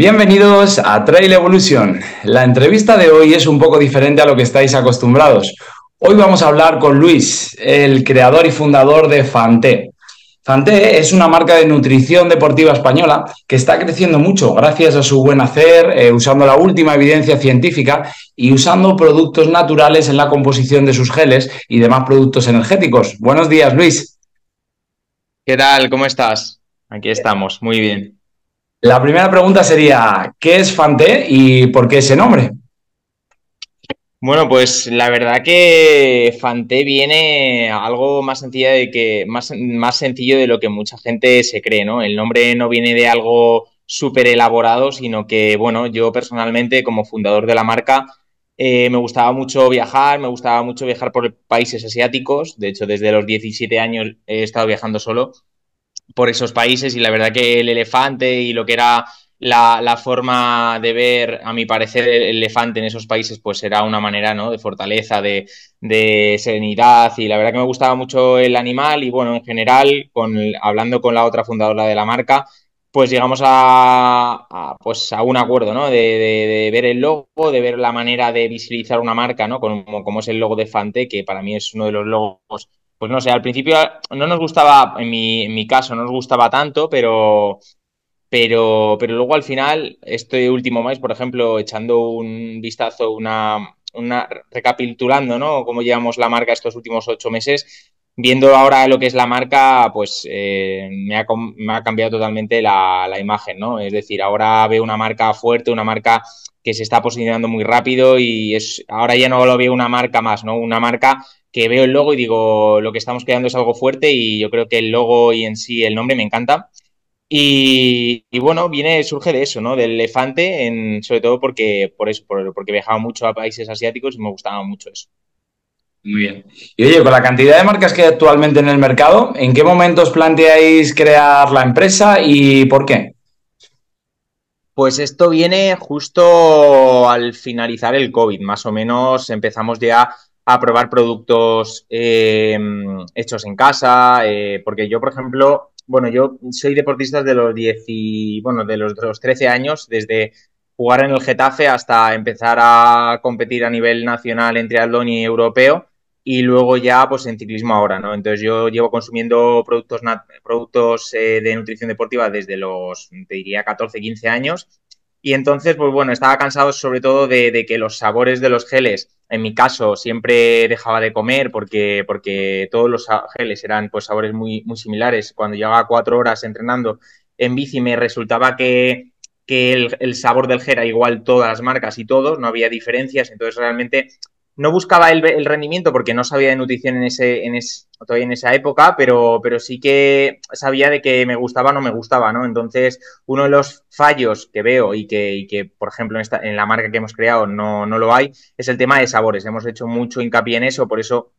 Bienvenidos a Trail Evolution. La entrevista de hoy es un poco diferente a lo que estáis acostumbrados. Hoy vamos a hablar con Luis, el creador y fundador de Fanté. Fanté es una marca de nutrición deportiva española que está creciendo mucho gracias a su buen hacer, eh, usando la última evidencia científica y usando productos naturales en la composición de sus geles y demás productos energéticos. Buenos días, Luis. ¿Qué tal? ¿Cómo estás? Aquí estamos, muy bien. La primera pregunta sería, ¿qué es Fanté y por qué ese nombre? Bueno, pues la verdad que Fanté viene algo más sencillo de que más, sencillo de lo que mucha gente se cree, ¿no? El nombre no viene de algo súper elaborado, sino que, bueno, yo personalmente como fundador de la marca eh, me gustaba mucho viajar, me gustaba mucho viajar por países asiáticos. De hecho, desde los 17 años he estado viajando solo por esos países y la verdad que el elefante y lo que era la, forma de ver, a mi parecer, el elefante en esos países, pues era una manera, ¿no? De fortaleza, de, serenidad y la verdad que me gustaba mucho el animal y bueno, en general, con, hablando con la otra fundadora de la marca, pues llegamos a, pues a un acuerdo, ¿no? De, ver el logo, de ver la manera de visibilizar una marca, ¿no? Como, como es el logo de Fante, que para mí es uno de los logos, pues no sé, al principio no nos gustaba, en mi, en mi caso, no nos gustaba tanto, pero pero, pero luego al final, este último mes, por ejemplo, echando un vistazo, una, una recapitulando, ¿no? Cómo llevamos la marca estos últimos ocho meses, viendo ahora lo que es la marca, pues eh, me, ha, me, ha, cambiado totalmente la, la, imagen, ¿no? Es decir, ahora veo una marca fuerte, una marca que se está posicionando muy rápido y es ahora ya no lo veo una marca más, ¿no? Una marca que veo el logo y digo, lo que estamos creando es algo fuerte y yo creo que el logo y en sí el nombre me encanta. Y, bueno, viene, surge de eso, ¿no? Del elefante, en, sobre todo porque, por eso, porque viajaba mucho a países asiáticos y me gustaba mucho eso. Muy bien. Y oye, con la cantidad de marcas que hay actualmente en el mercado, ¿en qué momentos planteáis crear la empresa y por qué? Pues esto viene justo al finalizar el COVID, más o menos empezamos ya a probar productos eh, hechos en casa, eh, porque yo, por ejemplo, bueno, yo soy deportista de los 10 y, bueno, de los, 13 años, desde jugar en el Getafe hasta empezar a competir a nivel nacional en triatlón y europeo y luego ya pues en ciclismo ahora, ¿no? Entonces yo llevo consumiendo productos, productos eh, de nutrición deportiva desde los, te diría, 14, 15 años y entonces, pues bueno, estaba cansado sobre todo de, que los sabores de los geles, en mi caso, siempre dejaba de comer porque, porque todos los geles eran pues sabores muy, muy similares. Cuando llevaba cuatro horas entrenando en bici me resultaba que, que el, el, sabor del gel era igual todas las marcas y todos, no había diferencias. Entonces realmente no buscaba el, rendimiento porque no sabía de nutrición en ese, en todavía en esa época, pero, pero sí que sabía de que me gustaba o no me gustaba, ¿no? Entonces, uno de los fallos que veo y que, que por ejemplo, en, esta, en la marca que hemos creado no, no lo hay, es el tema de sabores. Hemos hecho mucho hincapié en eso, por eso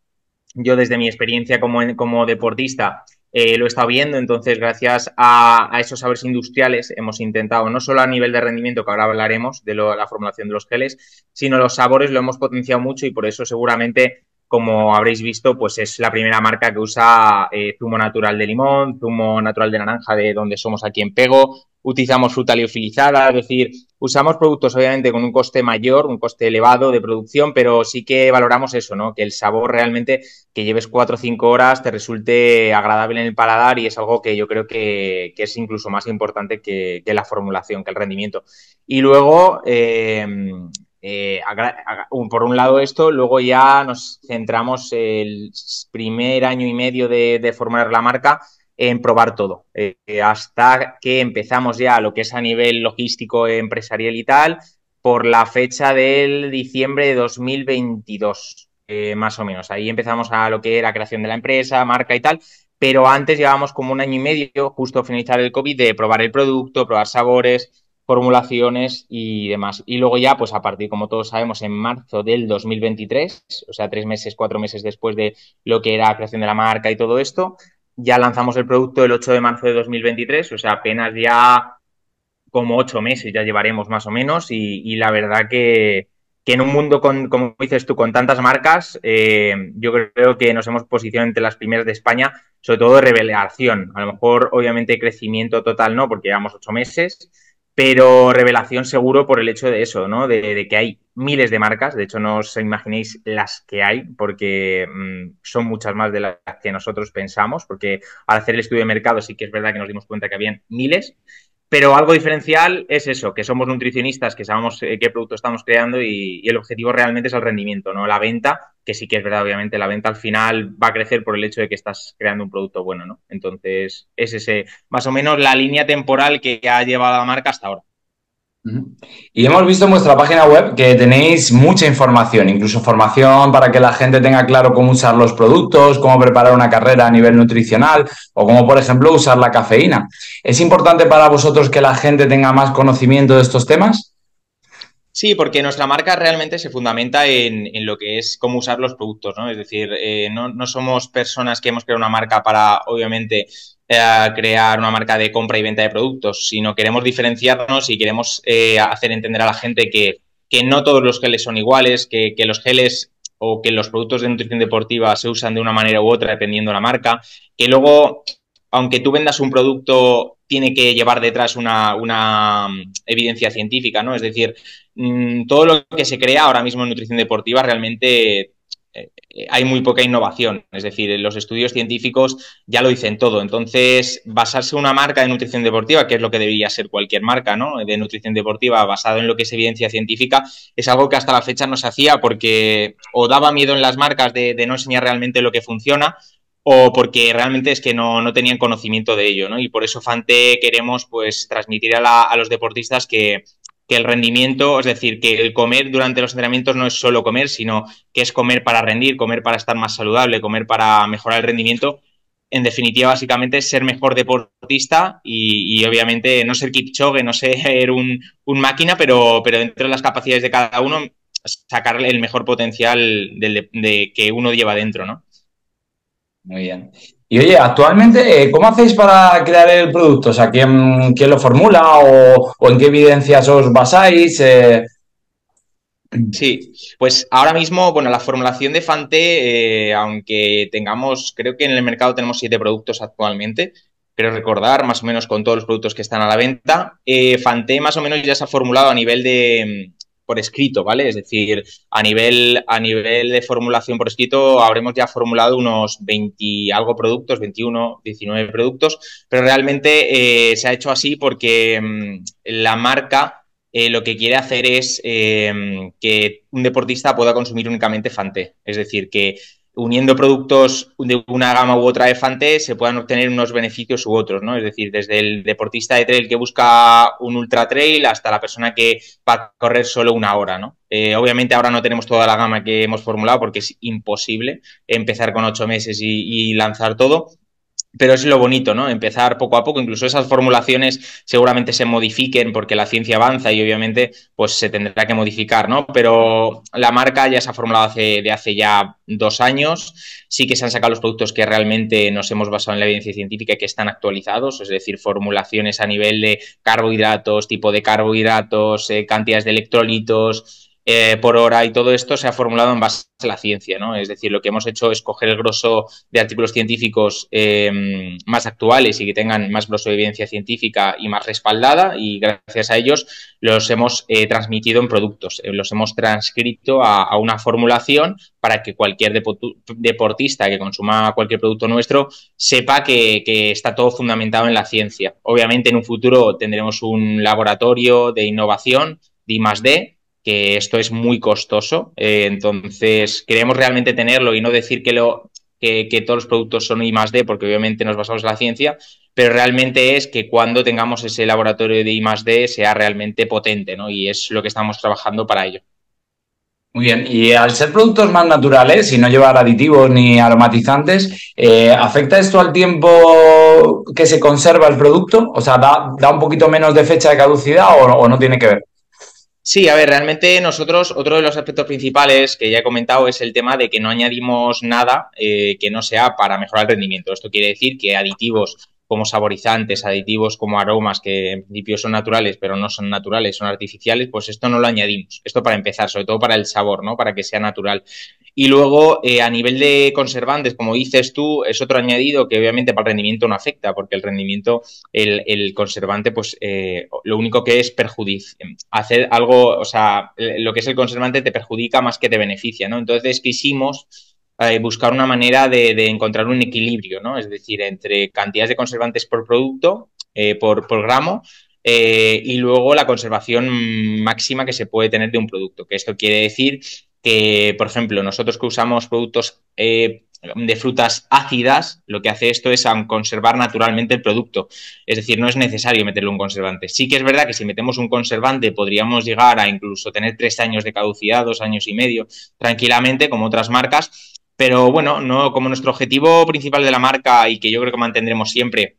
yo desde mi experiencia como, como deportista eh, lo he estado viendo, entonces gracias a, esos sabores industriales hemos intentado, no solo a nivel de rendimiento, que ahora hablaremos de la formulación de los geles, sino los sabores lo hemos potenciado mucho y por eso seguramente, como habréis visto, pues es la primera marca que usa eh, zumo natural de limón, zumo natural de naranja de donde somos aquí en Pego, utilizamos fruta liofilizada, es decir, usamos productos obviamente con un coste mayor, un coste elevado de producción, pero sí que valoramos eso, ¿no? Que el sabor realmente que lleves cuatro o cinco horas te resulte agradable en el paladar y es algo que yo creo que, es incluso más importante que, la formulación, que el rendimiento. Y luego, eh, eh, por un lado esto, luego ya nos centramos el primer año y medio de, de formar la marca en probar todo, eh, hasta que empezamos ya lo que es a nivel logístico, empresarial y tal, por la fecha del diciembre de 2022, eh, más o menos. Ahí empezamos a lo que era creación de la empresa, marca y tal, pero antes llevábamos como un año y medio, justo finalizar el COVID, de probar el producto, probar sabores, formulaciones y demás. Y luego ya, pues a partir, como todos sabemos, en marzo del 2023, o sea, tres meses, cuatro meses después de lo que era creación de la marca y todo esto, ya lanzamos el producto el 8 de marzo de 2023, o sea, apenas ya como ocho meses ya llevaremos más o menos y, la verdad que, en un mundo con, como dices tú, con tantas marcas, eh, yo creo que nos hemos posicionado entre las primeras de España, sobre todo de revelación. A lo mejor, obviamente, crecimiento total no, porque llevamos ocho meses, pero revelación seguro por el hecho de eso, ¿no? De, que hay miles de marcas, de hecho no os imaginéis las que hay, porque mm, son muchas más de las que nosotros pensamos, porque al hacer el estudio de mercado sí que es verdad que nos dimos cuenta que habían miles, pero algo diferencial es eso, que somos nutricionistas, que sabemos eh, qué producto estamos creando y, el objetivo realmente es el rendimiento, no la venta, que sí que es verdad, obviamente, la venta al final va a crecer por el hecho de que estás creando un producto bueno, ¿no? Entonces, es ese, más o menos la línea temporal que ha llevado la marca hasta ahora. Y hemos visto en vuestra página web que tenéis mucha información, incluso formación para que la gente tenga claro cómo usar los productos, cómo preparar una carrera a nivel nutricional o cómo, por ejemplo, usar la cafeína. ¿Es importante para vosotros que la gente tenga más conocimiento de estos temas? Sí, porque nuestra marca realmente se fundamenta en, lo que es cómo usar los productos, ¿no? Es decir, eh, no, no, somos personas que hemos creado una marca para, obviamente, eh, crear una marca de compra y venta de productos, sino queremos diferenciarnos y queremos eh, hacer entender a la gente que, no todos los geles son iguales, que, los geles o que los productos de nutrición deportiva se usan de una manera u otra dependiendo de la marca, que luego, aunque tú vendas un producto, tiene que llevar detrás una, una mm, evidencia científica, ¿no? Es decir, mm, todo lo que se crea ahora mismo en nutrición deportiva realmente hay muy poca innovación. Es decir, los estudios científicos ya lo dicen todo. Entonces, basarse en una marca de nutrición deportiva, que es lo que debería ser cualquier marca ¿no? de nutrición deportiva basado en lo que es evidencia científica, es algo que hasta la fecha no se hacía porque o daba miedo en las marcas de, no enseñar realmente lo que funciona o porque realmente es que no, tenían conocimiento de ello, ¿no? Y por eso Fante queremos pues transmitir a los deportistas que, que el rendimiento, es decir, que el comer durante los entrenamientos no es solo comer, sino que es comer para rendir, comer para estar más saludable, comer para mejorar el rendimiento. En definitiva, básicamente ser mejor deportista y, obviamente no ser Kipchoge, no ser un, máquina, pero, pero dentro de las capacidades de cada uno sacar el mejor potencial de, que uno lleva dentro, ¿no? Muy bien. Y oye, actualmente, eh, ¿cómo hacéis para crear el producto? O sea, ¿quién, quién lo formula o, en qué evidencias os basáis? Eh, sí, pues ahora mismo, bueno, la formulación de Fante, eh, aunque tengamos, creo que en el mercado tenemos siete productos actualmente, pero recordar más o menos con todos los productos que están a la venta, Fante más o menos ya se ha formulado a nivel de, por escrito, ¿vale? Es decir, a nivel, a nivel de formulación por escrito habremos ya formulado unos 20 algo productos, 21, 19 productos, pero realmente eh, se ha hecho así porque mm, la marca eh, lo que quiere hacer es eh, que un deportista pueda consumir únicamente Fante. Es decir, que uniendo productos de una gama u otra de Fante se puedan obtener unos beneficios u otros, ¿no? Es decir, desde el deportista de trail que busca un ultra trail hasta la persona que va a correr solo una hora, ¿no? Eh, obviamente ahora no tenemos toda la gama que hemos formulado porque es imposible empezar con ocho meses y lanzar todo, pero es lo bonito, ¿no? Empezar poco a poco, incluso esas formulaciones seguramente se modifiquen porque la ciencia avanza y obviamente pues se tendrá que modificar, ¿no? Pero la marca ya se ha formulado hace, de hace ya dos años, sí que se han sacado los productos que realmente nos hemos basado en la evidencia científica y que están actualizados, es decir, formulaciones a nivel de carbohidratos, tipo de carbohidratos, eh, cantidades de electrolitos, eh, por hora y todo esto se ha formulado en base a la ciencia, ¿no? Es decir, lo que hemos hecho es coger el grosso de artículos científicos em, más actuales y que tengan más grosso de evidencia científica y más respaldada y gracias a ellos los hemos eh, transmitido en productos, eh, los hemos transcrito a, una formulación para que cualquier deportista que consuma cualquier producto nuestro sepa que, está todo fundamentado en la ciencia. Obviamente en un futuro tendremos un laboratorio de innovación de I más D que esto es muy costoso. Eh, entonces, queremos realmente tenerlo y no decir que, lo, que, todos los productos son I más D, porque obviamente nos basamos en la ciencia, pero realmente es que cuando tengamos ese laboratorio de I más D sea realmente potente, ¿no? Y es lo que estamos trabajando para ello. Muy bien, y al ser productos más naturales y no llevar aditivos ni aromatizantes, eh, ¿afecta esto al tiempo que se conserva el producto? O sea, ¿da, un poquito menos de fecha de caducidad o no tiene que ver? Sí, a ver, realmente nosotros, otro de los aspectos principales que ya he comentado es el tema de que no añadimos nada eh, que no sea para mejorar el rendimiento. Esto quiere decir que aditivos como saborizantes, aditivos, como aromas, que en principio son naturales, pero no son naturales, son artificiales, pues esto no lo añadimos. Esto para empezar, sobre todo para el sabor, ¿no? Para que sea natural. Y luego, eh, a nivel de conservantes, como dices tú, es otro añadido que obviamente para el rendimiento no afecta, porque el rendimiento, el, conservante, pues eh, lo único que es perjudicia. Hacer algo, o sea, lo que es el conservante te perjudica más que te beneficia, ¿no? Entonces quisimos eh, buscar una manera de, encontrar un equilibrio, ¿no? Es decir, entre cantidades de conservantes por producto, eh, por, gramo, eh, y luego la conservación máxima que se puede tener de un producto. Que esto quiere decir que, por ejemplo, nosotros que usamos productos de frutas ácidas, lo que hace esto es conservar naturalmente el producto. Es decir, no es necesario meterle un conservante. Sí que es verdad que si metemos un conservante podríamos llegar a incluso tener tres años de caducidad, dos años y medio, tranquilamente, como otras marcas, pero bueno, no, como nuestro objetivo principal de la marca y que yo creo que mantendremos siempre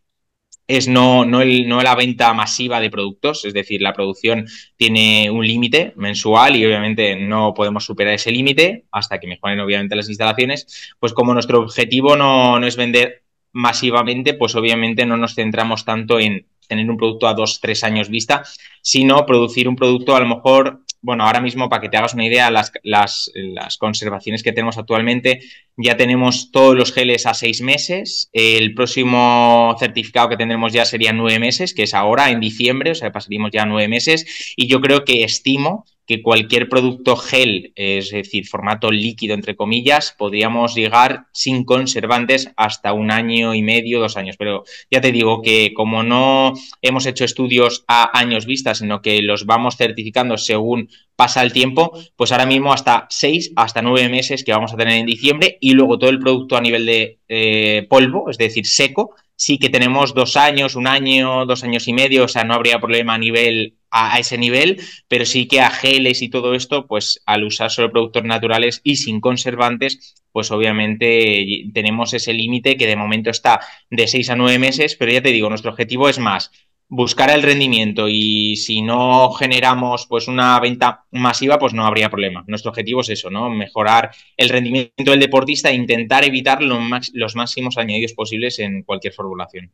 es no, no, el, no la venta masiva de productos, es decir, la producción tiene un límite mensual y obviamente no podemos superar ese límite hasta que mejoren obviamente las instalaciones, pues como nuestro objetivo no, no es vender masivamente, pues obviamente no nos centramos tanto en tener un producto a dos, tres años vista, sino producir un producto a lo mejor bueno, ahora mismo para que te hagas una idea, las, las, conservaciones que tenemos actualmente, ya tenemos todos los geles a seis meses. El próximo certificado que tendremos ya sería nueve meses, que es ahora en diciembre, o sea, pasaríamos ya nueve meses. Y yo creo que estimo que cualquier producto gel, es decir, formato líquido, entre comillas, podríamos llegar sin conservantes hasta un año y medio, dos años. Pero ya te digo que como no hemos hecho estudios a años vista, sino que los vamos certificando según pasa el tiempo, pues ahora mismo hasta seis, hasta nueve meses que vamos a tener en diciembre y luego todo el producto a nivel de eh, polvo, es decir, seco, sí que tenemos dos años, un año, dos años y medio, o sea, no habría problema a nivel a, ese nivel, pero sí que a geles y todo esto, pues al usar solo productos naturales y sin conservantes, pues obviamente tenemos ese límite que de momento está de 6 a 9 meses, pero ya te digo, nuestro objetivo es más buscar el rendimiento y si no generamos pues una venta masiva, pues no habría problema. Nuestro objetivo es eso, ¿no? Mejorar el rendimiento del deportista e intentar evitar los máximos añadidos posibles en cualquier formulación.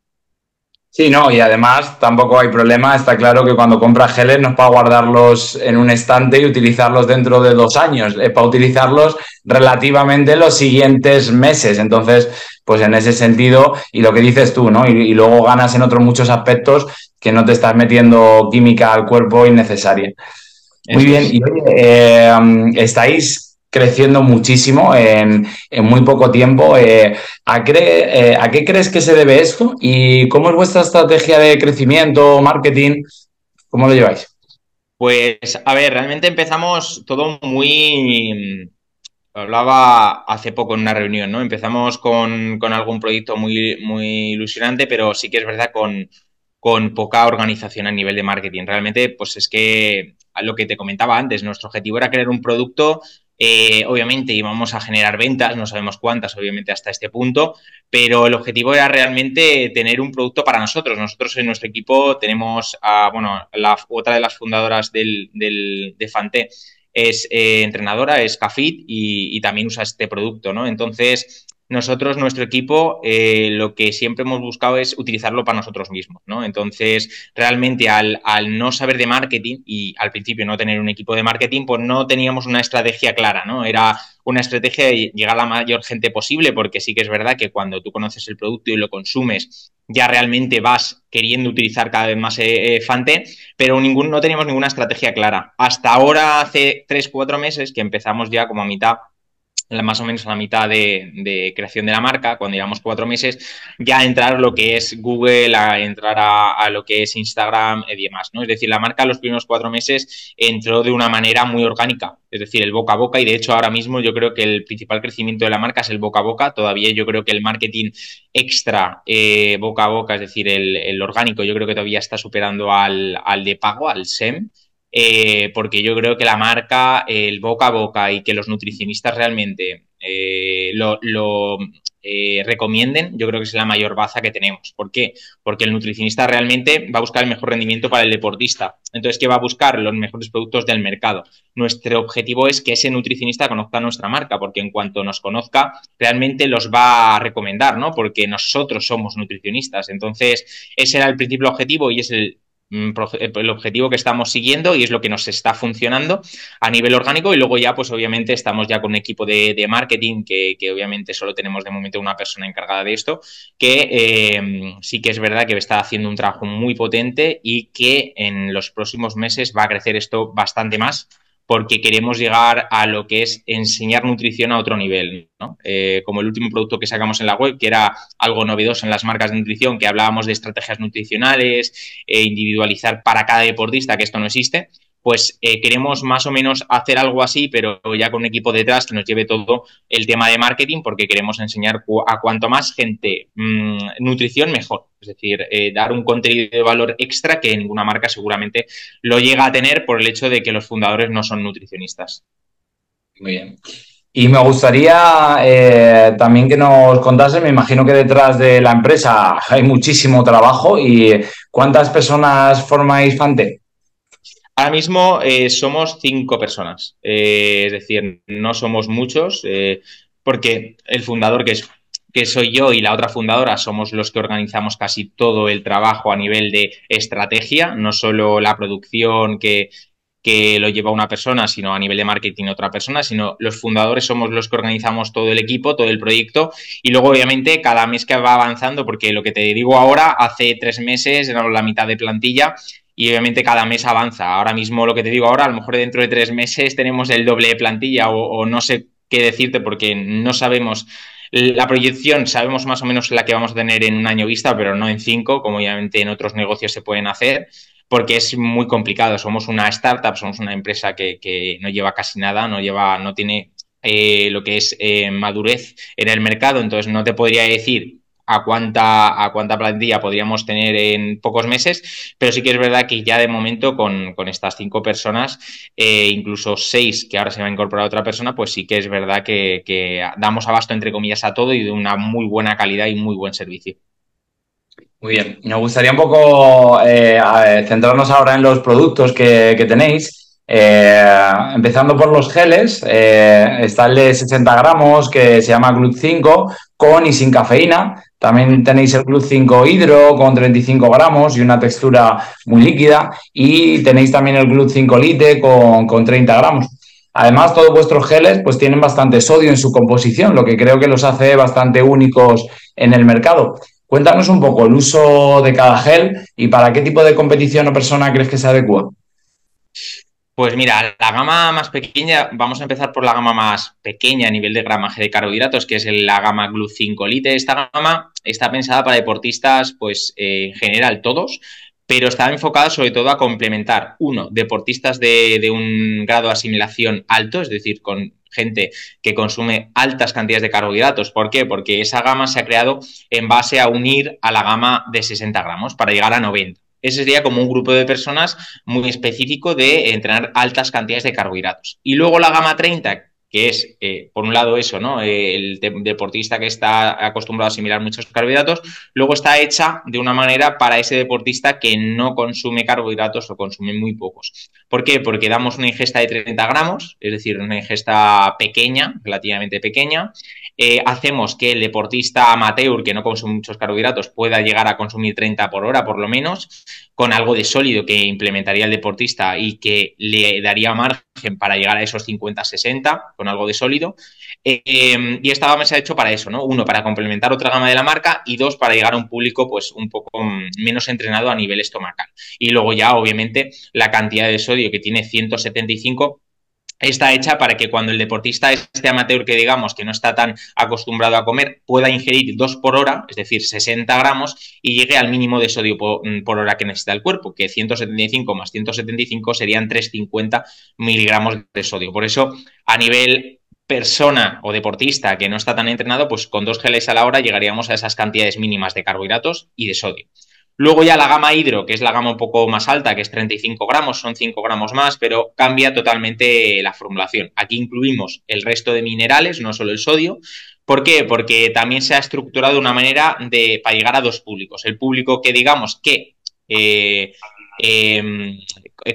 Sí, no, y además tampoco hay problema. Está claro que cuando compras geles no es para guardarlos en un estante y utilizarlos dentro de dos años, es para utilizarlos relativamente los siguientes meses. Entonces, pues en ese sentido, y lo que dices tú, ¿no? Y, luego ganas en otros muchos aspectos que no te estás metiendo química al cuerpo innecesaria. Muy bien, y oye, eh, estáis creciendo muchísimo en, muy poco tiempo. Eh, eh, ¿a, qué crees que se debe esto? ¿Y cómo es vuestra estrategia de crecimiento, marketing? ¿Cómo lo lleváis? Pues, a ver, realmente empezamos todo muy... Hablaba hace poco en una reunión, ¿no? Empezamos con, algún proyecto muy, muy ilusionante, pero sí que es verdad con, con poca organización a nivel de marketing. Realmente, pues es que lo que te comentaba antes, nuestro objetivo era crear un producto eh, obviamente íbamos a generar ventas, no sabemos cuántas, obviamente, hasta este punto, pero el objetivo era realmente tener un producto para nosotros. Nosotros en nuestro equipo tenemos a, bueno, la, otra de las fundadoras del, de Fante es eh, entrenadora, es Cafit y, también usa este producto, ¿no? Entonces, nosotros, nuestro equipo, eh, lo que siempre hemos buscado es utilizarlo para nosotros mismos, ¿no? Entonces, realmente al, no saber de marketing y al principio no tener un equipo de marketing, pues no teníamos una estrategia clara, ¿no? Era una estrategia de llegar a la mayor gente posible, porque sí que es verdad que cuando tú conoces el producto y lo consumes, ya realmente vas queriendo utilizar cada vez más eh, eh, Fante, pero ningún, no teníamos ninguna estrategia clara. Hasta ahora, hace tres, cuatro meses, que empezamos ya como a mitad más o menos a la mitad de, creación de la marca, cuando llevamos cuatro meses, ya entrar lo que es Google, a entrar a, lo que es Instagram y demás, ¿no? Es decir, la marca los primeros cuatro meses entró de una manera muy orgánica, es decir, el boca a boca, y de hecho ahora mismo yo creo que el principal crecimiento de la marca es el boca a boca, todavía yo creo que el marketing extra eh, boca a boca, es decir, el, orgánico, yo creo que todavía está superando al, al de pago, al SEM, eh, porque yo creo que la marca, el boca a boca y que los nutricionistas realmente eh, lo, eh, recomienden, yo creo que es la mayor baza que tenemos. ¿Por qué? Porque el nutricionista realmente va a buscar el mejor rendimiento para el deportista. Entonces, ¿qué va a buscar? Los mejores productos del mercado. Nuestro objetivo es que ese nutricionista conozca nuestra marca, porque en cuanto nos conozca, realmente los va a recomendar, ¿no? Porque nosotros somos nutricionistas. Entonces, ese era el principal objetivo y es el el objetivo que estamos siguiendo y es lo que nos está funcionando a nivel orgánico y luego ya pues obviamente estamos ya con un equipo de, marketing que, obviamente solo tenemos de momento una persona encargada de esto que eh, sí que es verdad que está haciendo un trabajo muy potente y que en los próximos meses va a crecer esto bastante más porque queremos llegar a lo que es enseñar nutrición a otro nivel, eh, como el último producto que sacamos en la web, que era algo novedoso en las marcas de nutrición, que hablábamos de estrategias nutricionales, e individualizar para cada deportista, que esto no existe pues eh, queremos más o menos hacer algo así, pero ya con un equipo detrás que nos lleve todo el tema de marketing, porque queremos enseñar a cuanto más gente mm, nutrición, mejor. Es decir, eh, dar un contenido de valor extra que ninguna marca seguramente lo llega a tener por el hecho de que los fundadores no son nutricionistas. Muy bien. Y me gustaría eh, también que nos contase, me imagino que detrás de la empresa hay muchísimo trabajo y ¿cuántas personas formáis Fante? Ahora mismo eh, somos cinco personas, eh, es decir, no somos muchos, eh, porque el fundador, que, es, que soy yo, y la otra fundadora, somos los que organizamos casi todo el trabajo a nivel de estrategia, no solo la producción que, que lo lleva una persona, sino a nivel de marketing otra persona, sino los fundadores somos los que organizamos todo el equipo, todo el proyecto y luego obviamente cada mes que va avanzando, porque lo que te digo ahora, hace tres meses era la mitad de plantilla y obviamente cada mes avanza. Ahora mismo lo que te digo ahora, a lo mejor dentro de tres meses tenemos el doble de plantilla o, no sé qué decirte porque no sabemos la proyección, sabemos más o menos la que vamos a tener en un año vista, pero no en cinco, como obviamente en otros negocios se pueden hacer, porque es muy complicado. Somos una startup, somos una empresa que, no lleva casi nada, no lleva, no tiene eh, lo que es eh, madurez en el mercado, entonces no te podría decir a cuánta, a cuánta plantilla podríamos tener en pocos meses, pero sí que es verdad que ya de momento con, estas cinco personas, eh, incluso seis que ahora se va a incorporar otra persona, pues sí que es verdad que, damos abasto entre comillas a todo y de una muy buena calidad y muy buen servicio. Muy bien, nos gustaría un poco eh, centrarnos ahora en los productos que, tenéis. Eh, empezando por los geles, está el de 60 gramos que se llama Glut 5 con y sin cafeína. También tenéis el Club 5 Hidro con 35 gramos y una textura muy líquida. Y tenéis también el Club 5 Lite con, con 30 gramos. Además, todos vuestros geles pues, tienen bastante sodio en su composición, lo que creo que los hace bastante únicos en el mercado. Cuéntanos un poco el uso de cada gel y para qué tipo de competición o persona crees que se adecua. Pues mira, la gama más pequeña, vamos a empezar por la gama más pequeña a nivel de gramaje de carbohidratos, que es la gama Glu 5 Lite. Esta gama está pensada para deportistas, pues eh, en general todos, pero está enfocada sobre todo a complementar, uno, deportistas de, de un grado de asimilación alto, es decir, con gente que consume altas cantidades de carbohidratos. ¿Por qué? Porque esa gama se ha creado en base a unir a la gama de 60 gramos para llegar a 90. Ese sería como un grupo de personas muy específico de entrenar altas cantidades de carbohidratos. Y luego la gama 30, que es, eh, por un lado, eso, ¿no? el deportista que está acostumbrado a asimilar muchos carbohidratos, luego está hecha de una manera para ese deportista que no consume carbohidratos o consume muy pocos. ¿Por qué? Porque damos una ingesta de 30 gramos, es decir, una ingesta pequeña, relativamente pequeña, eh, hacemos que el deportista amateur que no consume muchos carbohidratos pueda llegar a consumir 30 por hora por lo menos, con algo de sólido que implementaría el deportista y que le daría margen para llegar a esos 50-60 con algo de sólido. Eh, y esta gama se ha hecho para eso, ¿no? Uno, para complementar otra gama de la marca y dos, para llegar a un público pues un poco menos entrenado a nivel estomacal. Y luego ya, obviamente, la cantidad de sodio que tiene 175 está hecha para que cuando el deportista este amateur que digamos que no está tan acostumbrado a comer pueda ingerir dos por hora, es decir, 60 gramos, y llegue al mínimo de sodio mm, por, hora que necesita el cuerpo, que 175 más 175 serían 350 miligramos de sodio. Por eso, a nivel persona o deportista que no está tan entrenado, pues con dos geles a la hora llegaríamos a esas cantidades mínimas de carbohidratos y de sodio. Luego ya la gama hidro, que es la gama un poco más alta, que es 35 gramos, son 5 gramos más, pero cambia totalmente la formulación. Aquí incluimos el resto de minerales, no solo el sodio, ¿Por qué? Porque también se ha estructurado una manera de, para llegar a dos públicos. El público que digamos que eh, em,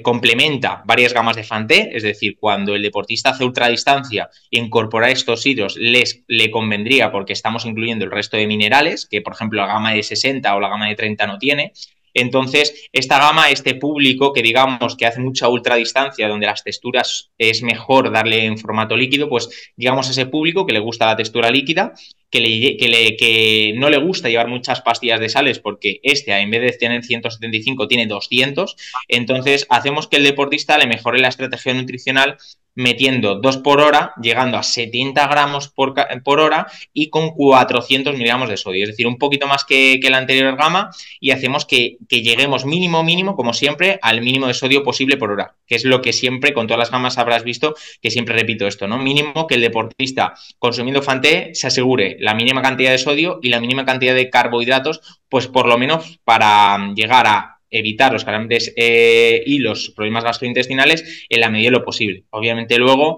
complementa varias gamas de Fanté, es decir, cuando el deportista hace ultradistancia, incorporar estos hidros les, le convendría porque estamos incluyendo el resto de minerales, que por ejemplo la gama de 60 o la gama de 30 no tiene, entonces, esta gama, este público que digamos que hace mucha ultradistancia, donde las texturas es mejor darle en formato líquido, pues digamos a ese público que le gusta la textura líquida, que, le, que, que no le gusta llevar muchas pastillas de sales porque este, en vez de tener 175, tiene 200. Entonces, hacemos que el deportista le mejore la estrategia nutricional metiendo 2 por hora, llegando a 70 gramos por, por, hora y con 400 miligramos de sodio, es decir, un poquito más que, la anterior gama y hacemos que, que, lleguemos mínimo, mínimo, como siempre, al mínimo de sodio posible por hora, que es lo que siempre con todas las gamas habrás visto, que siempre repito esto, ¿no? Mínimo que el deportista consumiendo Fanté se asegure la mínima cantidad de sodio y la mínima cantidad de carbohidratos, pues por lo menos para llegar a evitar los calambres eh, y los problemas gastrointestinales en la medida de lo posible. Obviamente luego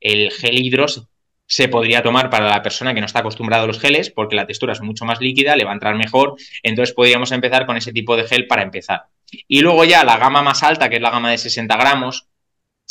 el gel hidros se podría tomar para la persona que no está acostumbrada a los geles porque la textura es mucho más líquida, le va a entrar mejor, entonces podríamos empezar con ese tipo de gel para empezar. Y luego ya la gama más alta, que es la gama de 60 gramos,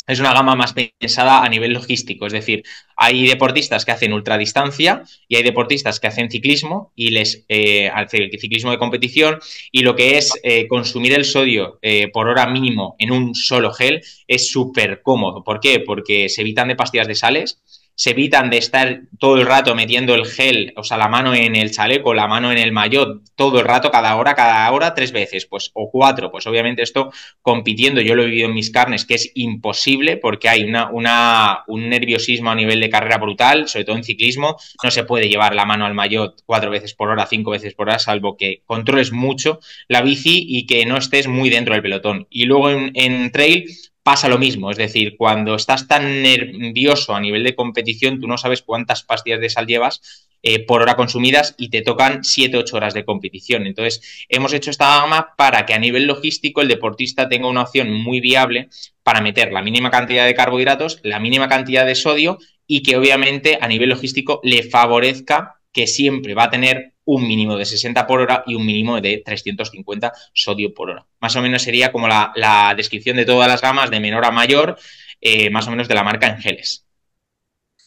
es una gama más pensada a nivel logístico, es decir, hay deportistas que hacen ultradistancia y hay deportistas que hacen ciclismo y les eh, el ciclismo de competición y lo que es eh, consumir el sodio eh, por hora mínimo en un solo gel es súper cómodo. ¿Por qué? Porque se evitan de pastillas de sales, se evitan de estar todo el rato metiendo el gel, o sea, la mano en el chaleco, la mano en el maillot, todo el rato, cada hora, cada hora, tres veces, pues, o cuatro. Pues obviamente esto compitiendo, yo lo he vivido en mis carnes, que es imposible porque hay una, un nerviosismo a nivel de carrera brutal, sobre todo en ciclismo, no se puede llevar la mano al maillot cuatro veces por hora, cinco veces por hora, salvo que controles mucho la bici y que no estés muy dentro del pelotón. Y luego en trail, pasa lo mismo. Es decir, cuando estás tan nervioso a nivel de competición, tú no sabes cuántas pastillas de sal llevas eh, por hora consumidas y te tocan 7-8 horas de competición. Entonces, hemos hecho esta gama para que a nivel logístico el deportista tenga una opción muy viable para meter la mínima cantidad de carbohidratos, la mínima cantidad de sodio y que obviamente a nivel logístico le favorezca que siempre va a tener un mínimo de 60 por hora y un mínimo de 350 sodio por hora. Más o menos sería como la, descripción de todas las gamas de menor a mayor, eh, más o menos de la marca en geles.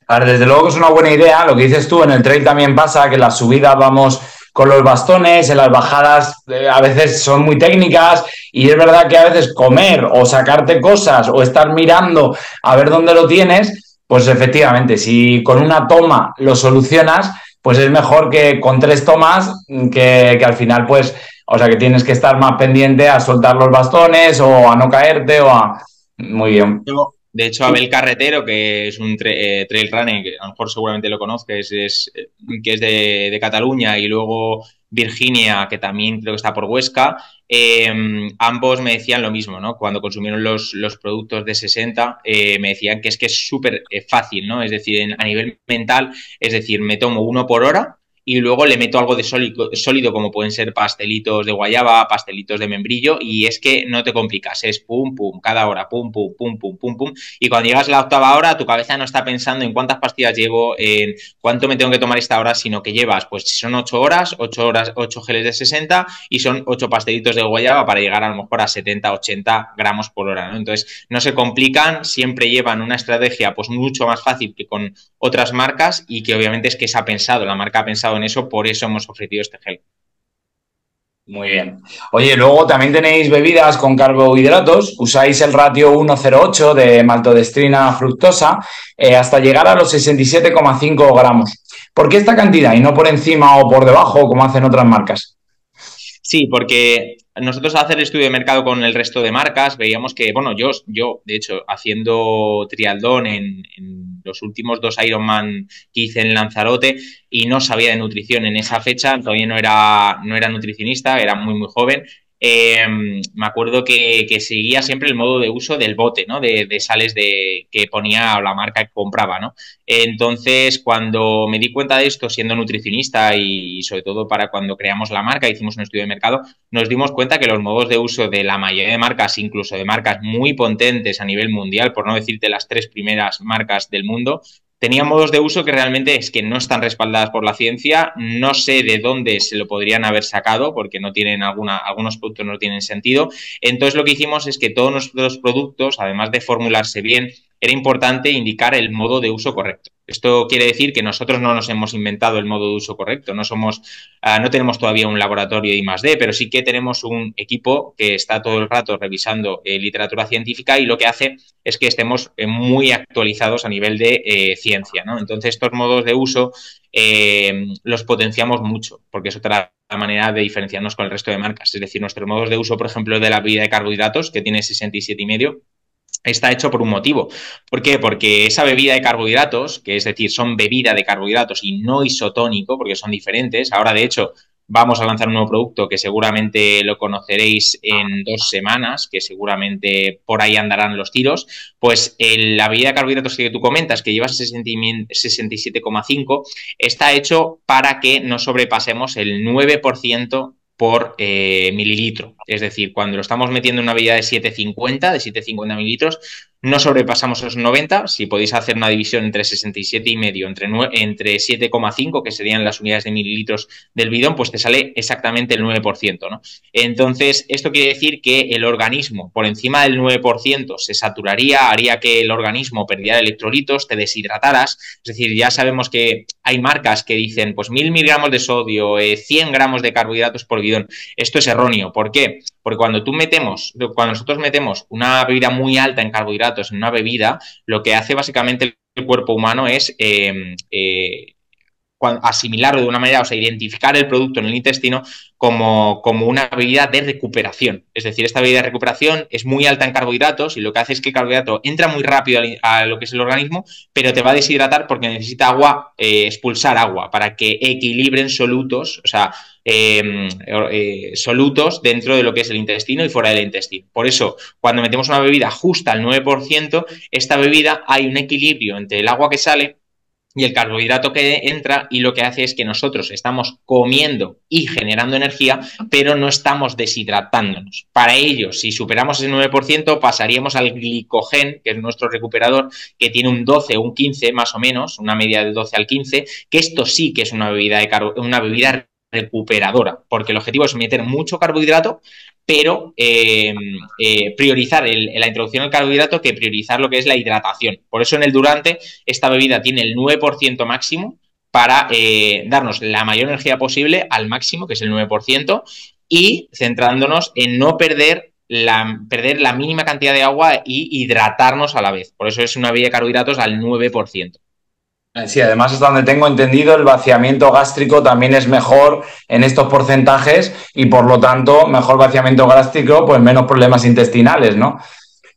A ver, desde luego que es una buena idea. Lo que dices tú, en el trail también pasa que en las subidas vamos con los bastones, en las bajadas eh, a veces son muy técnicas y es verdad que a veces comer o sacarte cosas o estar mirando a ver dónde lo tienes, pues efectivamente, si con una toma lo solucionas, pues es mejor que con tres tomas que, al final, pues, o sea, que tienes que estar más pendiente a soltar los bastones o a no caerte o a... Muy bien. De hecho, Abel Carretero, que es un eh, trail running, que a lo mejor seguramente lo conozcas, es, que es de, de Cataluña y luego Virginia, que también creo que está por Huesca, eh, ambos me decían lo mismo, ¿no? Cuando consumieron los, los productos de 60, eh, me decían que es que es súper eh, fácil, ¿no? Es decir, a nivel mental, es decir, me tomo uno por hora y luego le meto algo de sólido, sólido, como pueden ser pastelitos de guayaba, pastelitos de membrillo, y es que no te complicas, es pum, pum, cada hora, pum, pum, pum, pum, pum, pum, y cuando llegas a la octava hora, tu cabeza no está pensando en cuántas pastillas llevo, en cuánto me tengo que tomar esta hora, sino que llevas, pues son ocho horas, ocho horas, ocho geles de 60 y son ocho pastelitos de guayaba para llegar a lo mejor a 70, 80 gramos por hora. Entonces, no se complican, siempre llevan una estrategia pues mucho más fácil que con otras marcas y que obviamente es que se ha pensado, la marca ha pensado en eso, por eso hemos ofrecido este gel. Muy bien. Oye, luego también tenéis bebidas con carbohidratos, usáis el ratio 1,08 de maltodestrina fructosa eh, hasta llegar a los 67,5 gramos. ¿Por qué esta cantidad y no por encima o por debajo como hacen otras marcas? Sí, porque nosotros al hacer el estudio de mercado con el resto de marcas veíamos que, bueno, yo, yo de hecho, haciendo trialdón en, en los últimos dos Ironman que hice en Lanzarote y no sabía de nutrición en esa fecha, todavía no era, no era nutricionista, era muy, muy joven, eh, me acuerdo que, seguía siempre el modo de uso del bote, ¿no? De, de, sales de, que ponía la marca que compraba, ¿no? Entonces, cuando me di cuenta de esto, siendo nutricionista y, sobre todo para cuando creamos la marca, hicimos un estudio de mercado, nos dimos cuenta que los modos de uso de la mayoría de marcas, incluso de marcas muy potentes a nivel mundial, por no decirte las tres primeras marcas del mundo, Tenía modos de uso que realmente es que no están respaldadas por la ciencia, no sé de dónde se lo podrían haber sacado porque no tienen alguna, algunos productos no tienen sentido. Entonces lo que hicimos es que todos nuestros productos, además de formularse bien, era importante indicar el modo de uso correcto. Esto quiere decir que nosotros no nos hemos inventado el modo de uso correcto, no somos, ah, no tenemos todavía un laboratorio de I+D, pero sí que tenemos un equipo que está todo el rato revisando eh, literatura científica y lo que hace es que estemos eh, muy actualizados a nivel de eh, ciencia, Entonces estos modos de uso los potenciamos mucho, porque es otra manera de diferenciarnos con el resto de marcas. Es decir, nuestros modos de uso, por ejemplo, de la bebida de carbohidratos, que tiene 67,5, está hecho por un motivo. ¿Por qué? Porque esa bebida de carbohidratos, que es decir, son bebida de carbohidratos y no isotónico, porque son diferentes, ahora de hecho vamos a lanzar un nuevo producto que seguramente lo conoceréis en dos semanas, que seguramente por ahí andarán los tiros, pues la bebida de carbohidratos que tú comentas, que lleva 67,5, está hecho para que no sobrepasemos el 9% por eh, mililitro. Es decir, cuando lo estamos metiendo en una bebida de 750, de 750 mililitros, no sobrepasamos los 90. Si podéis hacer una división entre 67 y medio, entre, entre 7,5, que serían las unidades de mililitros del bidón, pues te sale exactamente el 9%. ¿no? Entonces, esto quiere decir que el organismo por encima del 9% se saturaría, haría que el organismo perdiera electrolitos, te deshidrataras. Es decir, ya sabemos que hay marcas que dicen, pues 1000 miligramos de sodio, 100 eh, gramos de carbohidratos por bidón. Esto es erróneo. ¿Por qué? Porque cuando tú metemos, cuando nosotros metemos una bebida muy alta en carbohidratos en una bebida, lo que hace básicamente el cuerpo humano es eh, eh, asimilarlo de una manera, o sea, identificar el producto en el intestino como, como, una bebida de recuperación. Es decir, esta bebida de recuperación es muy alta en carbohidratos y lo que hace es que el carbohidrato entra muy rápido a lo que es el organismo, pero te va a deshidratar porque necesita agua, eh, expulsar agua para que equilibren solutos, o sea, em, eh, solutos dentro de lo que es el intestino y fuera del intestino. Por eso, cuando metemos una bebida justa al 9%, esta bebida hay un equilibrio entre el agua que sale y el carbohidrato que entra y lo que hace es que nosotros estamos comiendo y generando energía, pero no estamos deshidratándonos. Para ello, si superamos ese 9%, pasaríamos al glicogen, que es nuestro recuperador, que tiene un 12 o un 15 más o menos, una media de 12 al 15, que esto sí que es una bebida, de una bebida recuperadora, porque el objetivo es meter mucho carbohidrato, pero eh, eh, priorizar la introducción del carbohidrato que priorizar lo que es la hidratación. Por eso en el durante esta bebida tiene el 9% máximo para eh, darnos la mayor energía posible al máximo, que es el 9%, y centrándonos en no perder la, perder la mínima cantidad de agua y hidratarnos a la vez. Por eso es una bebida de carbohidratos al 9%. Sí, además hasta donde tengo entendido, el vaciamiento gástrico también es mejor en estos porcentajes y por lo tanto, mejor vaciamiento gástrico, pues menos problemas intestinales, ¿no?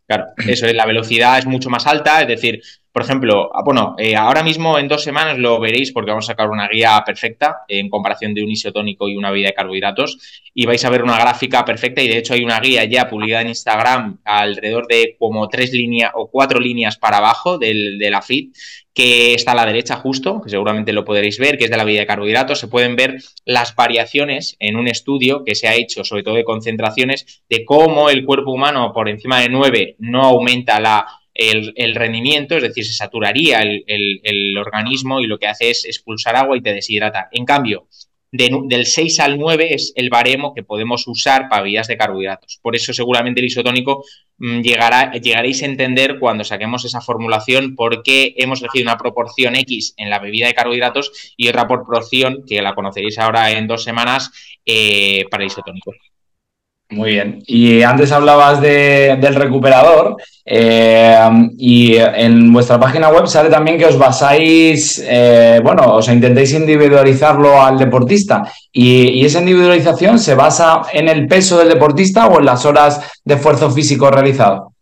Claro, eso es, la velocidad es mucho más alta, es decir, por ejemplo, ah, bueno, eh, ahora mismo en dos semanas lo veréis porque vamos a sacar una guía perfecta en comparación de un isotónico y una vida de carbohidratos y vais a ver una gráfica perfecta y de hecho hay una guía ya publicada en Instagram alrededor de como tres líneas o cuatro líneas para abajo del, de la feed que está a la derecha justo, que seguramente lo podréis ver, que es de la vida de carbohidratos, se pueden ver las variaciones en un estudio que se ha hecho, sobre todo de concentraciones, de cómo el cuerpo humano por encima de 9 no aumenta la, el, rendimiento, es decir, se saturaría el, el, organismo y lo que hace es expulsar agua y te deshidrata. En cambio, del 6 al 9 es el baremo que podemos usar para bebidas de carbohidratos. Por eso seguramente el isotónico mm, llegará, llegaréis a entender cuando saquemos esa formulación por qué hemos elegido una proporción X en la bebida de carbohidratos y otra proporción, que la conoceréis ahora en dos semanas, eh, para el isotónico. Muy bien. Y antes hablabas del recuperador eh, y en vuestra página web sale también que os basáis, eh, bueno, os intentéis individualizarlo al deportista. Y, y, esa individualización se basa en el peso del deportista o en las horas de esfuerzo físico realizado.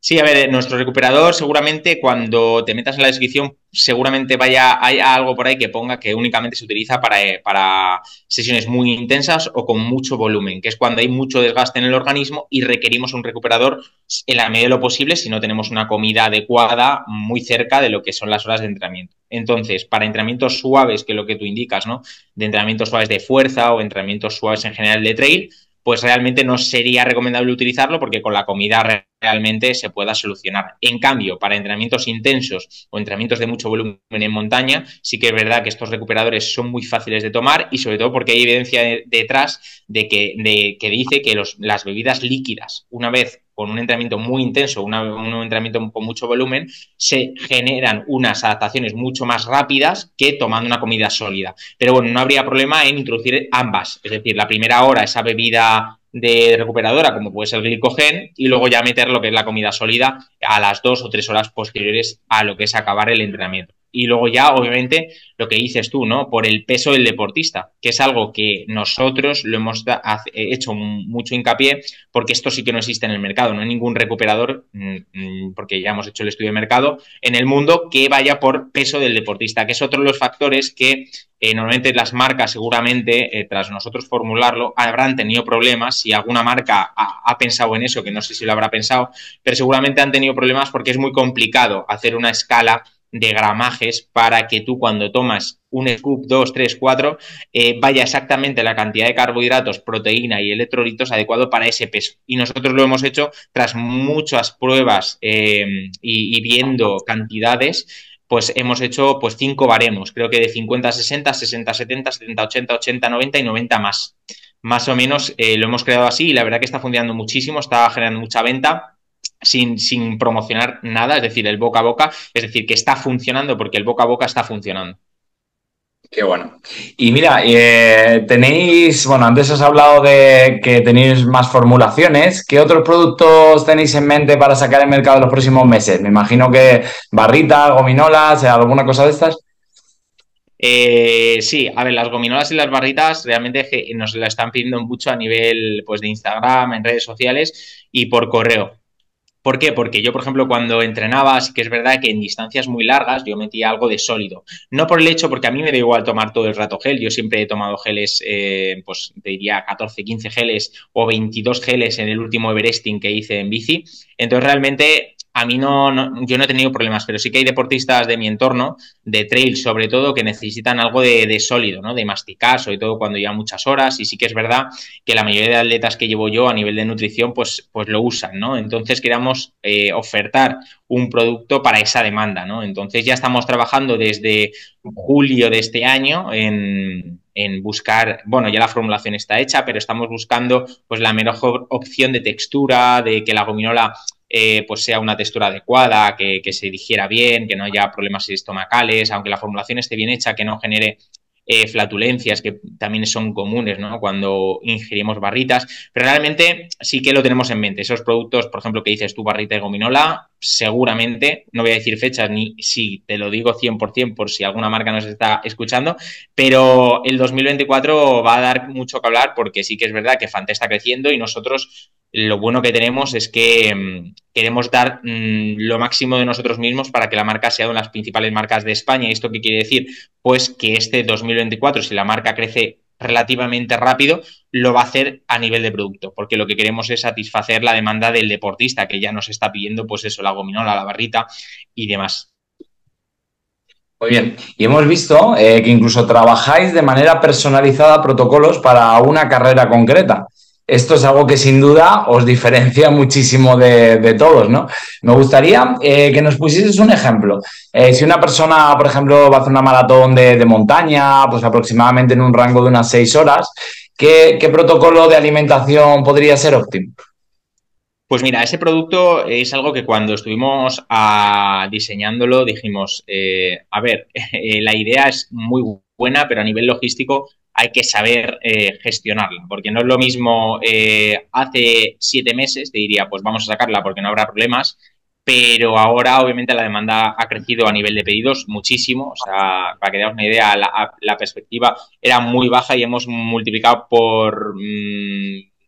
Sí, a ver, nuestro recuperador seguramente cuando te metas en la descripción seguramente vaya hay algo por ahí que ponga que únicamente se utiliza para, eh, para sesiones muy intensas o con mucho volumen, que es cuando hay mucho desgaste en el organismo y requerimos un recuperador en la medida de lo posible si no tenemos una comida adecuada muy cerca de lo que son las horas de entrenamiento. Entonces, para entrenamientos suaves, que es lo que tú indicas, ¿no? De entrenamientos suaves de fuerza o entrenamientos suaves en general de trail, pues realmente no sería recomendable utilizarlo porque con la comida realmente se pueda solucionar. En cambio, para entrenamientos intensos o entrenamientos de mucho volumen en montaña, sí que es verdad que estos recuperadores son muy fáciles de tomar y sobre todo porque hay evidencia detrás de que, dice que las bebidas líquidas, una vez con un entrenamiento muy intenso, un entrenamiento con mucho volumen, se generan unas adaptaciones mucho más rápidas que tomando una comida sólida. Pero bueno, no habría problema en introducir ambas, es decir, la primera hora esa bebida de recuperadora, como puede ser el glicogen, y luego ya meter lo que es la comida sólida a las dos o tres horas posteriores a lo que es acabar el entrenamiento. Y luego ya, obviamente, lo que dices tú, ¿no? Por el peso del deportista, que es algo que nosotros lo hemos hecho mucho hincapié, porque esto sí que no existe en el mercado, no hay ningún recuperador, mm, mm, porque ya hemos hecho el estudio de mercado, en el mundo que vaya por peso del deportista, que es otro de los factores que eh, normalmente las marcas seguramente, eh, tras nosotros formularlo, habrán tenido problemas. Si alguna marca ha, pensado en eso, que no sé si lo habrá pensado, pero seguramente han tenido problemas porque es muy complicado hacer una escala de gramajes para que tú cuando tomas un scoop 2, 3, 4 vaya exactamente la cantidad de carbohidratos, proteína y electrolitos adecuado para ese peso. Y nosotros lo hemos hecho tras muchas pruebas eh, y, viendo cantidades pues hemos hecho pues cinco baremos, creo que de 50 a 60, 60 a 70, 70 a 80, 80 a 90 y 90 más. Más o menos eh, lo hemos creado así y la verdad que está funcionando muchísimo, está generando mucha venta sin, sin promocionar nada, es decir, el boca a boca, es decir, que está funcionando porque el boca a boca está funcionando. Qué bueno. Y mira, eh, tenéis, bueno, antes has hablado de que tenéis más formulaciones. ¿Qué otros productos tenéis en mente para sacar el mercado en los próximos meses? Me imagino que barritas, gominolas, alguna cosa de estas. Eh, sí, a ver, las gominolas y las barritas realmente nos la están pidiendo mucho a nivel pues, de Instagram, en redes sociales y por correo. ¿Por qué? Porque yo, por ejemplo, cuando entrenaba, sí que es verdad que en distancias muy largas yo metía algo de sólido. No por el hecho, porque a mí me da igual tomar todo el rato gel. Yo siempre he tomado geles, eh, pues te diría 14, 15 geles o 22 geles en el último Everesting que hice en bici. Entonces, realmente a mí no, yo no he tenido problemas, pero sí que hay deportistas de mi entorno, de trail sobre todo, que necesitan algo de, sólido, ¿no? De masticar, sobre todo cuando llevan muchas horas. Y sí que es verdad que la mayoría de atletas que llevo yo a nivel de nutrición, pues, pues lo usan, ¿no? Entonces queríamos eh, ofertar un producto para esa demanda, ¿no? Entonces ya estamos trabajando desde julio de este año en, en buscar, bueno, ya la formulación está hecha, pero estamos buscando pues la mejor opción de textura, de que la gominola eh, pues sea una textura adecuada, que, se digiera bien, que no haya problemas estomacales, aunque la formulación esté bien hecha, que no genere eh, flatulencias que también son comunes cuando ingerimos barritas, pero realmente sí que lo tenemos en mente. Esos productos, por ejemplo, que dices tú, barrita de gominola, seguramente, no voy a decir fechas ni si te lo digo 100% por si alguna marca nos está escuchando, pero el 2024 va a dar mucho que hablar porque sí que es verdad que Fante está creciendo y nosotros lo bueno que tenemos es que mm, queremos dar mm, lo máximo de nosotros mismos para que la marca sea una de las principales marcas de España. ¿Y esto qué quiere decir? Pues que este 2024, si la marca crece relativamente rápido, lo va a hacer a nivel de producto, porque lo que queremos es satisfacer la demanda del deportista, que ya nos está pidiendo, pues eso, la gominola, la barrita y demás. Muy bien, y hemos visto eh, que incluso trabajáis de manera personalizada protocolos para una carrera concreta esto es algo que sin duda os diferencia muchísimo de, todos, ¿no? Me gustaría eh, que nos pusieses un ejemplo. Eh, si una persona, por ejemplo, va a hacer una maratón de, montaña, pues aproximadamente en un rango de unas seis horas, ¿qué, protocolo de alimentación podría ser óptimo? Pues mira, ese producto es algo que cuando estuvimos ah, diseñándolo dijimos, eh, a ver, la idea es muy buena, pero a nivel logístico hay que saber eh, gestionarla, porque no es lo mismo eh, hace siete meses, te diría, pues vamos a sacarla porque no habrá problemas, pero ahora obviamente la demanda ha crecido a nivel de pedidos muchísimo, o sea, para que demos una idea, la, perspectiva era muy baja y hemos multiplicado por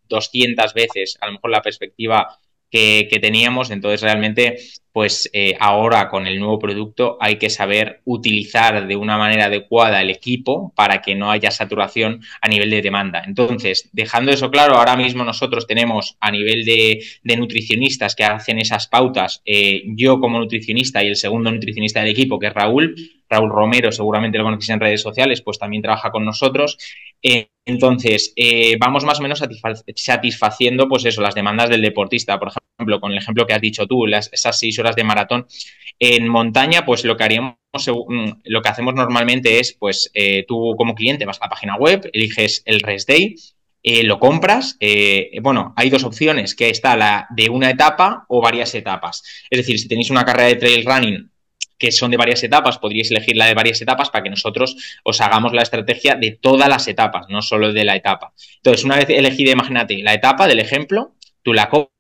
200 mm, veces a lo mejor la perspectiva que teníamos, entonces realmente pues eh, ahora con el nuevo producto hay que saber utilizar de una manera adecuada el equipo para que no haya saturación a nivel de demanda. Entonces, dejando eso claro, ahora mismo nosotros tenemos a nivel de, nutricionistas que hacen esas pautas, eh, yo como nutricionista y el segundo nutricionista del equipo, que es Raúl, Raúl Romero, seguramente lo conocéis en redes sociales, pues también trabaja con nosotros. Eh, Entonces, vamos más o menos satisfaciendo, pues eso, las demandas del deportista. Por ejemplo, con el ejemplo que has dicho tú, esas seis horas de maratón. En montaña, pues lo que haríamos, mm, lo que hacemos normalmente es, pues eh, tú como cliente vas a la página web, eliges el rest day, eh, lo compras. bueno, hay dos opciones, que está la de una etapa o varias etapas. Es decir, si tenéis una carrera de trail running que son de varias etapas, podríais elegir la de varias etapas para que nosotros os hagamos la estrategia de todas las etapas, no solo de la etapa. Entonces, una vez elegida, imagínate, la etapa del ejemplo, tú la compras,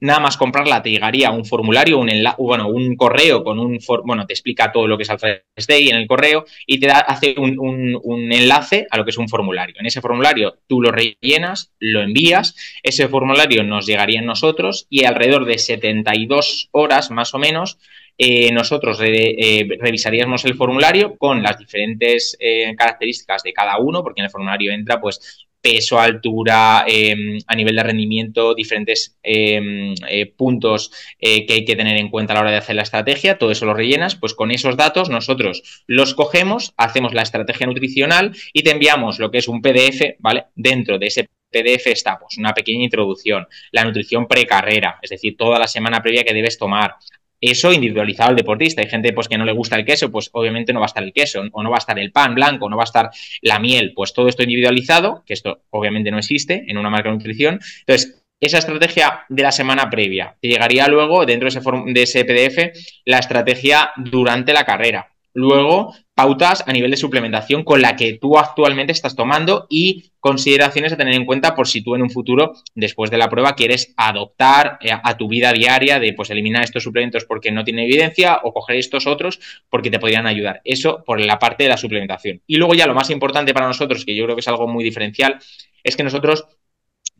nada más comprarla te llegaría un formulario, un bueno, un correo con un, bueno, te explica todo lo que es Alpha Day en el correo y te da, hace un, un, enlace a lo que es un formulario. En ese formulario tú lo rellenas, lo envías, ese formulario nos llegaría a nosotros y alrededor de 72 horas más o menos eh, nosotros eh, revisaríamos el formulario con las diferentes eh, características de cada uno, porque en el formulario entra pues peso, altura, em, a nivel de rendimiento, diferentes em, puntos que hay que tener en cuenta a la hora de hacer la estrategia, todo eso lo rellenas, pues con esos datos nosotros los cogemos, hacemos la estrategia nutricional y te enviamos lo que es un PDF, ¿vale? Dentro de ese PDF está pues, una pequeña introducción, la nutrición precarrera, es decir, toda la semana previa que debes tomar, eso individualizado al deportista. Hay gente pues que no le gusta el queso, pues obviamente no va a estar el queso, o no va a estar el pan blanco, no va a estar la miel, pues todo esto individualizado, que esto obviamente no existe en una marca de nutrición. Entonces, esa estrategia de la semana previa. Te llegaría luego, dentro de ese, de ese PDF, la estrategia durante la carrera. Luego, pautas a nivel de suplementación con la que tú actualmente estás tomando y consideraciones a tener en cuenta por si tú en un futuro, después de la prueba, quieres adoptar eh, a tu vida diaria de pues eliminar estos suplementos porque no tiene evidencia o coger estos otros porque te podrían ayudar. Eso por la parte de la suplementación. Y luego ya lo más importante para nosotros, que yo creo que es algo muy diferencial, es que nosotros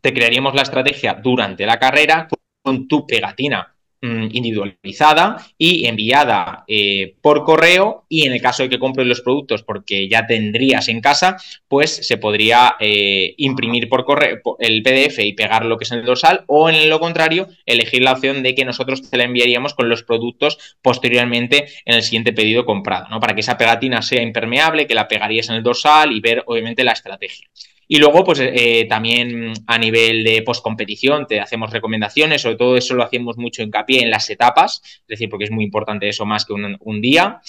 te crearíamos la estrategia durante la carrera con tu pegatina individualizada y enviada eh, por correo y en el caso de que compres los productos porque ya tendrías en casa, pues se podría eh, imprimir por correo el PDF y pegar lo que es en el dorsal o en lo contrario elegir la opción de que nosotros te la enviaríamos con los productos posteriormente en el siguiente pedido comprado, ¿no? Para que esa pegatina sea impermeable, que la pegarías en el dorsal y ver obviamente la estrategia. Y luego, pues eh, también a nivel de postcompetición te hacemos recomendaciones, sobre todo eso lo hacemos mucho hincapié en las etapas, es decir, porque es muy importante eso más que un, día.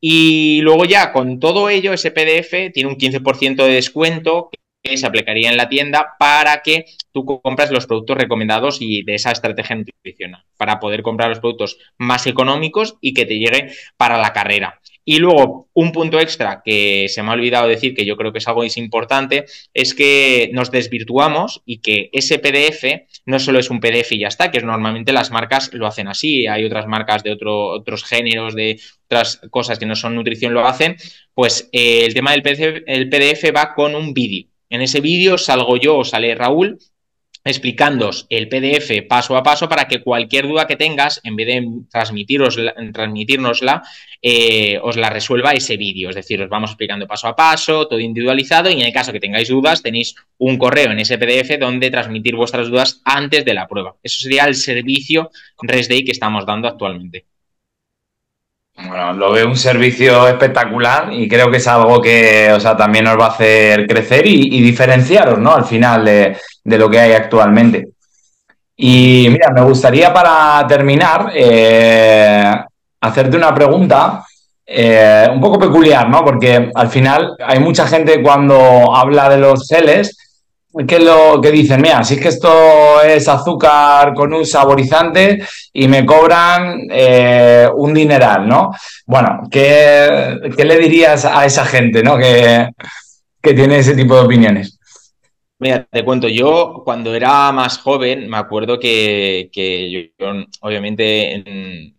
Y luego ya con todo ello, ese PDF tiene un 15% de descuento que se aplicaría en la tienda para que tú compras los productos recomendados y de esa estrategia nutricional, para poder comprar los productos más económicos y que te llegue para la carrera. Y luego, un punto extra que se me ha olvidado decir, que yo creo que es algo importante, es que nos desvirtuamos y que ese PDF no solo es un PDF y ya está, que normalmente las marcas lo hacen así, hay otras marcas de otros géneros, de otras cosas que no son nutrición lo hacen, pues eh, el tema del PDF, el PDF va con un vídeo. En ese vídeo salgo yo o sale Raúl explicándoos el PDF paso a paso para que cualquier duda que tengas, en vez de transmitirnosla, eh, os la resuelva ese vídeo. Es decir, os vamos explicando paso a paso, todo individualizado, y en el caso que tengáis dudas, tenéis un correo en ese PDF donde transmitir vuestras dudas antes de la prueba. Eso sería el servicio RESTDAY que estamos dando actualmente. Bueno, lo veo un servicio espectacular y creo que es algo que o sea, también nos va a hacer crecer y, diferenciaros, ¿no? Al final de, lo que hay actualmente. Y mira, me gustaría para terminar eh, hacerte una pregunta eh, un poco peculiar, ¿no? Porque al final hay mucha gente cuando habla de los geles ¿Qué es lo que dicen? Mira, si es que esto es azúcar con un saborizante y me cobran eh, un dineral, ¿no? Bueno, ¿qué, le dirías a esa gente, ¿no? Que, que tiene ese tipo de opiniones. Mira, te cuento, yo cuando era más joven me acuerdo que, yo, obviamente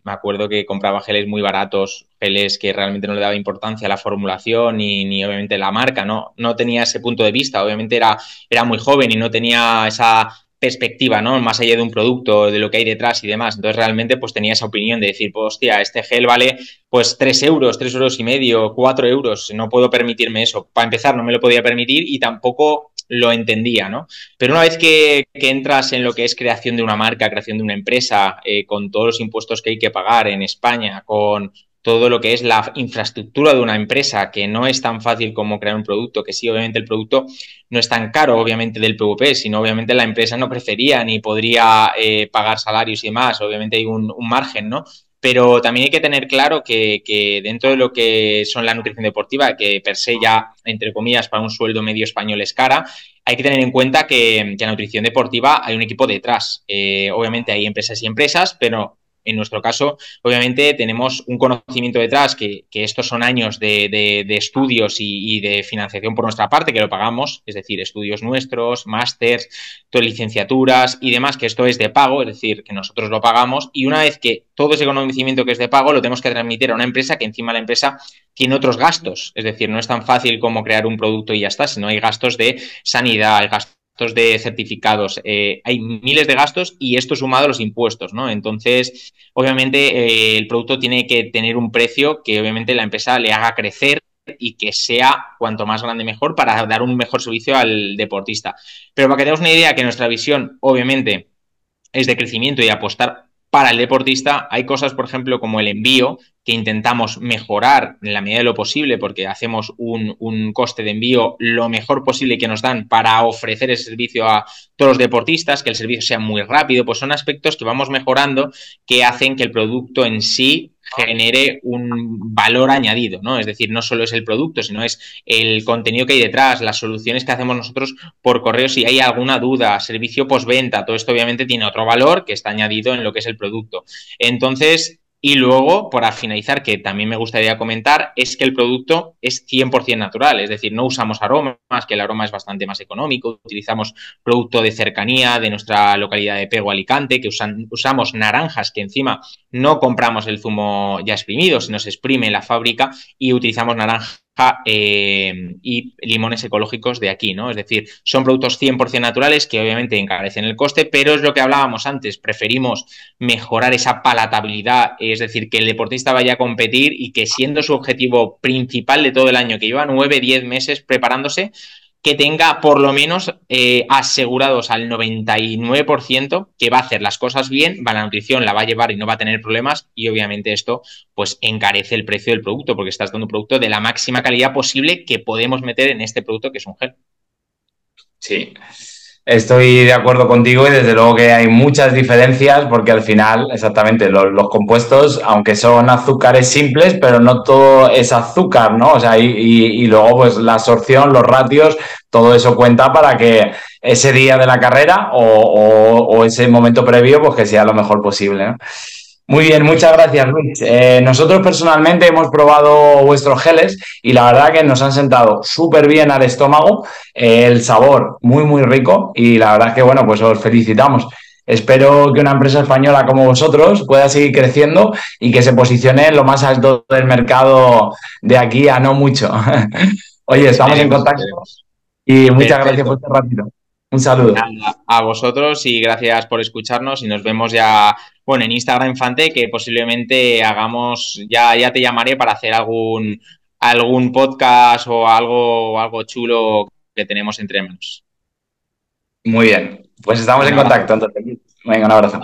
me acuerdo que compraba geles muy baratos, geles que realmente no le daba importancia a la formulación ni, ni obviamente la marca, ¿no? No tenía ese punto de vista, obviamente era, era muy joven y no tenía esa perspectiva, ¿no? Más allá de un producto, de lo que hay detrás y demás. Entonces realmente pues tenía esa opinión de decir, pues hostia, este gel vale pues 3 euros, 3 euros y medio, 4 euros, no puedo permitirme eso. Para empezar no me lo podía permitir y tampoco lo entendía, ¿no? Pero una vez que, entras en lo que es creación de una marca, creación de una empresa, eh, con todos los impuestos que hay que pagar en España, con todo lo que es la infraestructura de una empresa, que no es tan fácil como crear un producto, que sí, obviamente el producto no es tan caro, obviamente, del PVP, sino obviamente la empresa no crecería ni podría eh, pagar salarios y demás, obviamente hay un, un margen, ¿no? Pero también hay que tener claro que, dentro de lo que son la nutrición deportiva, que per se ya, entre comillas, para un sueldo medio español es cara, hay que tener en cuenta que, en la nutrición deportiva hay un equipo detrás. Eh, obviamente hay empresas y empresas, pero en nuestro caso, obviamente, tenemos un conocimiento detrás, que, estos son años de, estudios y, de financiación por nuestra parte, que lo pagamos, es decir, estudios nuestros, másters, licenciaturas y demás, que esto es de pago, es decir, que nosotros lo pagamos. Y una vez que todo ese conocimiento que es de pago lo tenemos que transmitir a una empresa, que encima la empresa tiene otros gastos, es decir, no es tan fácil como crear un producto y ya está, sino hay gastos de sanidad, hay gastos de certificados, eh, hay miles de gastos y esto sumado a los impuestos, ¿no? Entonces, obviamente, eh, el producto tiene que tener un precio que obviamente la empresa le haga crecer y que sea cuanto más grande mejor para dar un mejor servicio al deportista. Pero para que tengamos una idea que nuestra visión, obviamente, es de crecimiento y apostar para el deportista, hay cosas, por ejemplo, como el envío, que intentamos mejorar en la medida de lo posible porque hacemos un, coste de envío lo mejor posible que nos dan para ofrecer ese servicio a todos los deportistas, que el servicio sea muy rápido, pues son aspectos que vamos mejorando que hacen que el producto en sí genere un valor añadido, ¿no? Es decir, no solo es el producto, sino es el contenido que hay detrás, las soluciones que hacemos nosotros por correo si hay alguna duda, servicio postventa, todo esto obviamente tiene otro valor que está añadido en lo que es el producto. Entonces, y luego, para finalizar, que también me gustaría comentar, es que el producto es 100% natural, es decir, no usamos aromas, que el aroma es bastante más económico, utilizamos producto de cercanía de nuestra localidad de Pego, Alicante, que usamos naranjas, que encima no compramos el zumo ya exprimido, se exprime en la fábrica y utilizamos eh, y limones ecológicos de aquí, ¿no? Es decir, son productos 100% naturales que obviamente encarecen el coste, pero es lo que hablábamos antes, preferimos mejorar esa palatabilidad, es decir, que el deportista vaya a competir y que siendo su objetivo principal de todo el año, que lleva 9, 10 meses preparándose, que tenga por lo menos eh, asegurados al 99% que va a hacer las cosas bien, va la nutrición, la va a llevar y no va a tener problemas y obviamente esto pues encarece el precio del producto porque estás dando un producto de la máxima calidad posible que podemos meter en este producto que es un gel. Sí, Estoy de acuerdo contigo y desde luego que hay muchas diferencias porque al final, exactamente, los, compuestos, aunque son azúcares simples, pero no todo es azúcar, ¿no? O sea, y, luego pues la absorción, los ratios, todo eso cuenta para que ese día de la carrera o, o ese momento previo, pues que sea lo mejor posible, ¿no? Muy bien, muchas gracias Luis. Eh, nosotros personalmente hemos probado vuestros geles y la verdad que nos han sentado súper bien al estómago, eh, el sabor muy muy rico y la verdad que bueno, pues os felicitamos. Espero que una empresa española como vosotros pueda seguir creciendo y que se posicione en lo más alto del mercado de aquí a no mucho. Oye, estamos en contacto y muchas gracias por este ratito. Un saludo. A vosotros y gracias por escucharnos y nos vemos ya, bueno, en Instagram Infante que posiblemente hagamos, ya, ya te llamaré para hacer algún, algún podcast o algo, algo chulo que tenemos entre manos. Muy bien, pues estamos en contacto entonces. Venga, un abrazo.